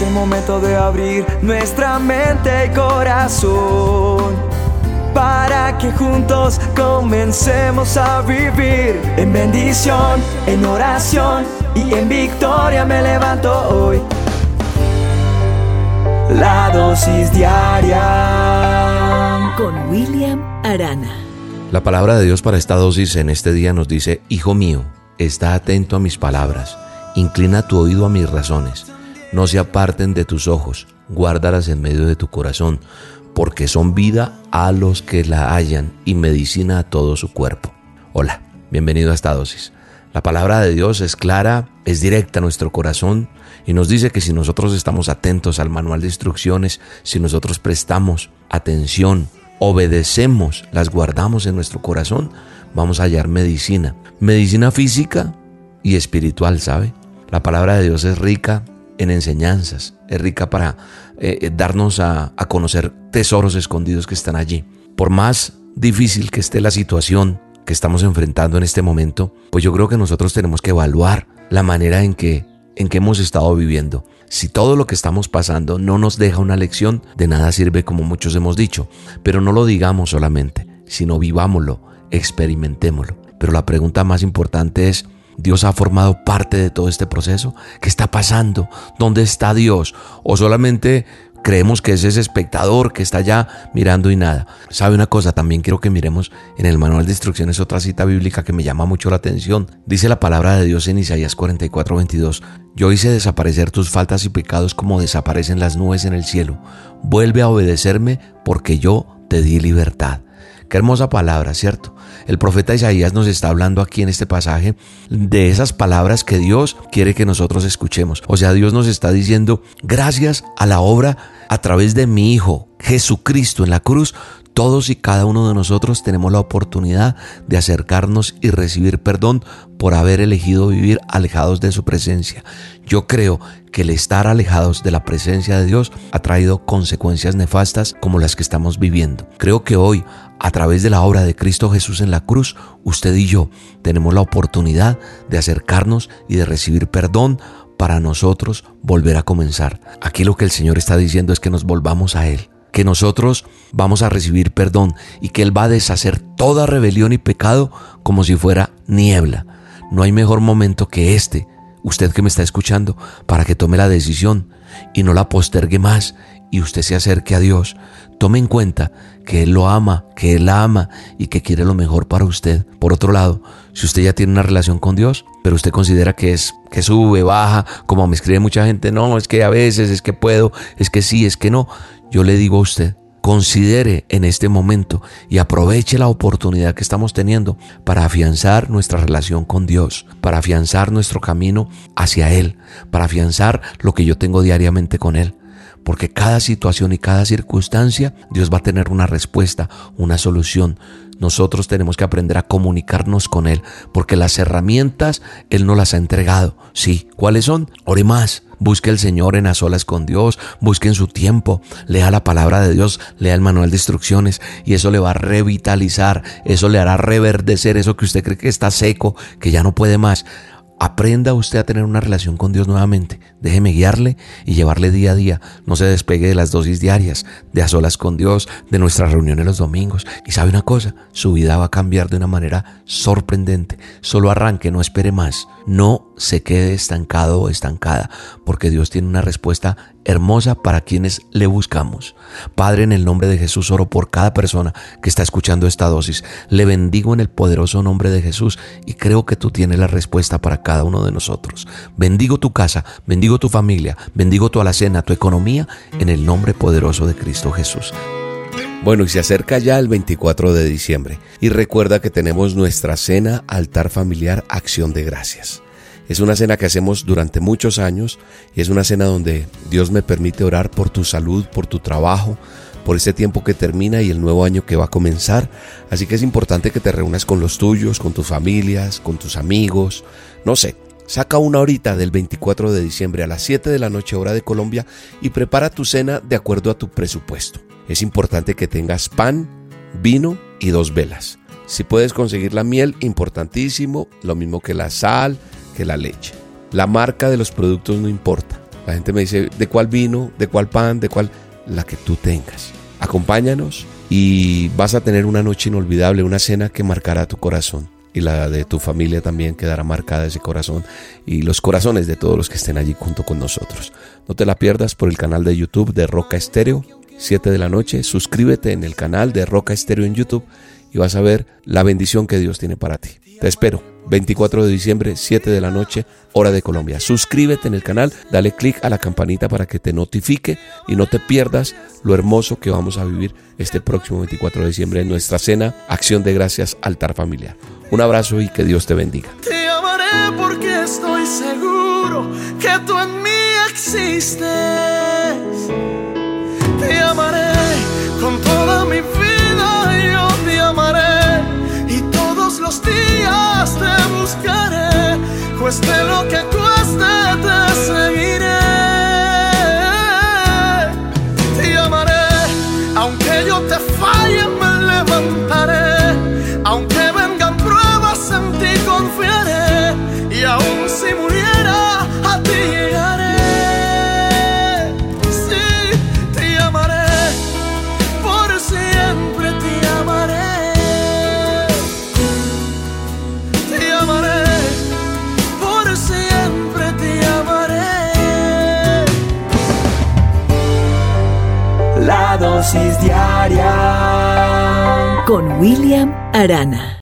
Es el momento de abrir nuestra mente y corazón para que juntos comencemos a vivir en bendición, en oración y en victoria me levanto hoy. La dosis diaria con William Arana. La palabra de Dios para esta dosis en este día nos dice, Hijo mío, está atento a mis palabras, inclina tu oído a mis razones, no se aparten de tus ojos, guárdalas en medio de tu corazón, porque son vida a los que la hallan y medicina a todo su cuerpo. Hola, bienvenido a esta dosis. La palabra de Dios es clara, es directa a nuestro corazón y nos dice que si nosotros estamos atentos al manual de instrucciones, si nosotros prestamos atención, obedecemos, las guardamos en nuestro corazón, vamos a hallar medicina. Medicina física y espiritual, ¿sabe? La palabra de Dios es rica en enseñanzas, es rica para eh, eh, darnos a, a conocer tesoros escondidos que están allí. Por más difícil que esté la situación, que estamos enfrentando en este momento, pues yo creo que nosotros tenemos que evaluar la manera en que en que hemos estado viviendo. Si todo lo que estamos pasando no nos deja una lección, de nada sirve como muchos hemos dicho, pero no lo digamos solamente, sino vivámoslo, experimentémoslo. Pero la pregunta más importante es, ¿Dios ha formado parte de todo este proceso? ¿Qué está pasando? ¿Dónde está Dios? ¿O solamente Creemos que es ese espectador que está allá mirando y nada. ¿Sabe una cosa? También quiero que miremos en el manual de instrucciones otra cita bíblica que me llama mucho la atención. Dice la palabra de Dios en Isaías 44, 22. Yo hice desaparecer tus faltas y pecados como desaparecen las nubes en el cielo. Vuelve a obedecerme porque yo te di libertad. Qué hermosa palabra, ¿cierto? El profeta Isaías nos está hablando aquí en este pasaje de esas palabras que Dios quiere que nosotros escuchemos. O sea, Dios nos está diciendo, gracias a la obra a través de mi Hijo Jesucristo en la cruz, todos y cada uno de nosotros tenemos la oportunidad de acercarnos y recibir perdón por haber elegido vivir alejados de su presencia. Yo creo que el estar alejados de la presencia de Dios ha traído consecuencias nefastas como las que estamos viviendo. Creo que hoy, a través de la obra de Cristo Jesús en la cruz, usted y yo tenemos la oportunidad de acercarnos y de recibir perdón para nosotros volver a comenzar. Aquí lo que el Señor está diciendo es que nos volvamos a Él que nosotros vamos a recibir perdón y que Él va a deshacer toda rebelión y pecado como si fuera niebla. No hay mejor momento que este, usted que me está escuchando, para que tome la decisión y no la postergue más y usted se acerque a Dios. Tome en cuenta que Él lo ama, que Él la ama y que quiere lo mejor para usted. Por otro lado, si usted ya tiene una relación con Dios, pero usted considera que es que sube, baja, como me escribe mucha gente, no, es que a veces, es que puedo, es que sí, es que no. Yo le digo a usted, considere en este momento y aproveche la oportunidad que estamos teniendo para afianzar nuestra relación con Dios, para afianzar nuestro camino hacia Él, para afianzar lo que yo tengo diariamente con Él. Porque cada situación y cada circunstancia, Dios va a tener una respuesta, una solución. Nosotros tenemos que aprender a comunicarnos con Él, porque las herramientas Él nos las ha entregado. Sí, ¿cuáles son? Ore más Busque al Señor en a solas con Dios, busque en su tiempo, lea la palabra de Dios, lea el manual de instrucciones y eso le va a revitalizar, eso le hará reverdecer eso que usted cree que está seco, que ya no puede más. Aprenda usted a tener una relación con Dios nuevamente. Déjeme guiarle y llevarle día a día. No se despegue de las dosis diarias, de a solas con Dios, de nuestras reuniones los domingos. Y sabe una cosa, su vida va a cambiar de una manera sorprendente. Solo arranque, no espere más. No se quede estancado o estancada, porque Dios tiene una respuesta hermosa para quienes le buscamos. Padre, en el nombre de Jesús oro por cada persona que está escuchando esta dosis. Le bendigo en el poderoso nombre de Jesús y creo que tú tienes la respuesta para cada uno de nosotros. Bendigo tu casa, bendigo tu familia, bendigo tu alacena, tu economía, en el nombre poderoso de Cristo Jesús. Bueno, y se acerca ya el 24 de diciembre y recuerda que tenemos nuestra cena altar familiar acción de gracias. Es una cena que hacemos durante muchos años y es una cena donde Dios me permite orar por tu salud, por tu trabajo, por este tiempo que termina y el nuevo año que va a comenzar. Así que es importante que te reúnas con los tuyos, con tus familias, con tus amigos, no sé. Saca una horita del 24 de diciembre a las 7 de la noche hora de Colombia y prepara tu cena de acuerdo a tu presupuesto. Es importante que tengas pan, vino y dos velas. Si puedes conseguir la miel, importantísimo, lo mismo que la sal, la leche. La marca de los productos no importa. La gente me dice, ¿de cuál vino? ¿De cuál pan? ¿De cuál? La que tú tengas. Acompáñanos y vas a tener una noche inolvidable, una cena que marcará tu corazón y la de tu familia también quedará marcada ese corazón y los corazones de todos los que estén allí junto con nosotros. No te la pierdas por el canal de YouTube de Roca Estéreo, 7 de la noche. Suscríbete en el canal de Roca Estéreo en YouTube y vas a ver la bendición que Dios tiene para ti. Te espero. 24 de diciembre, 7 de la noche, hora de Colombia. Suscríbete en el canal, dale click a la campanita para que te notifique y no te pierdas lo hermoso que vamos a vivir este próximo 24 de diciembre en nuestra cena Acción de Gracias Altar Familiar. Un abrazo y que Dios te bendiga. Te amaré porque estoy seguro que tú en mí existes. Te amaré Con William Arana.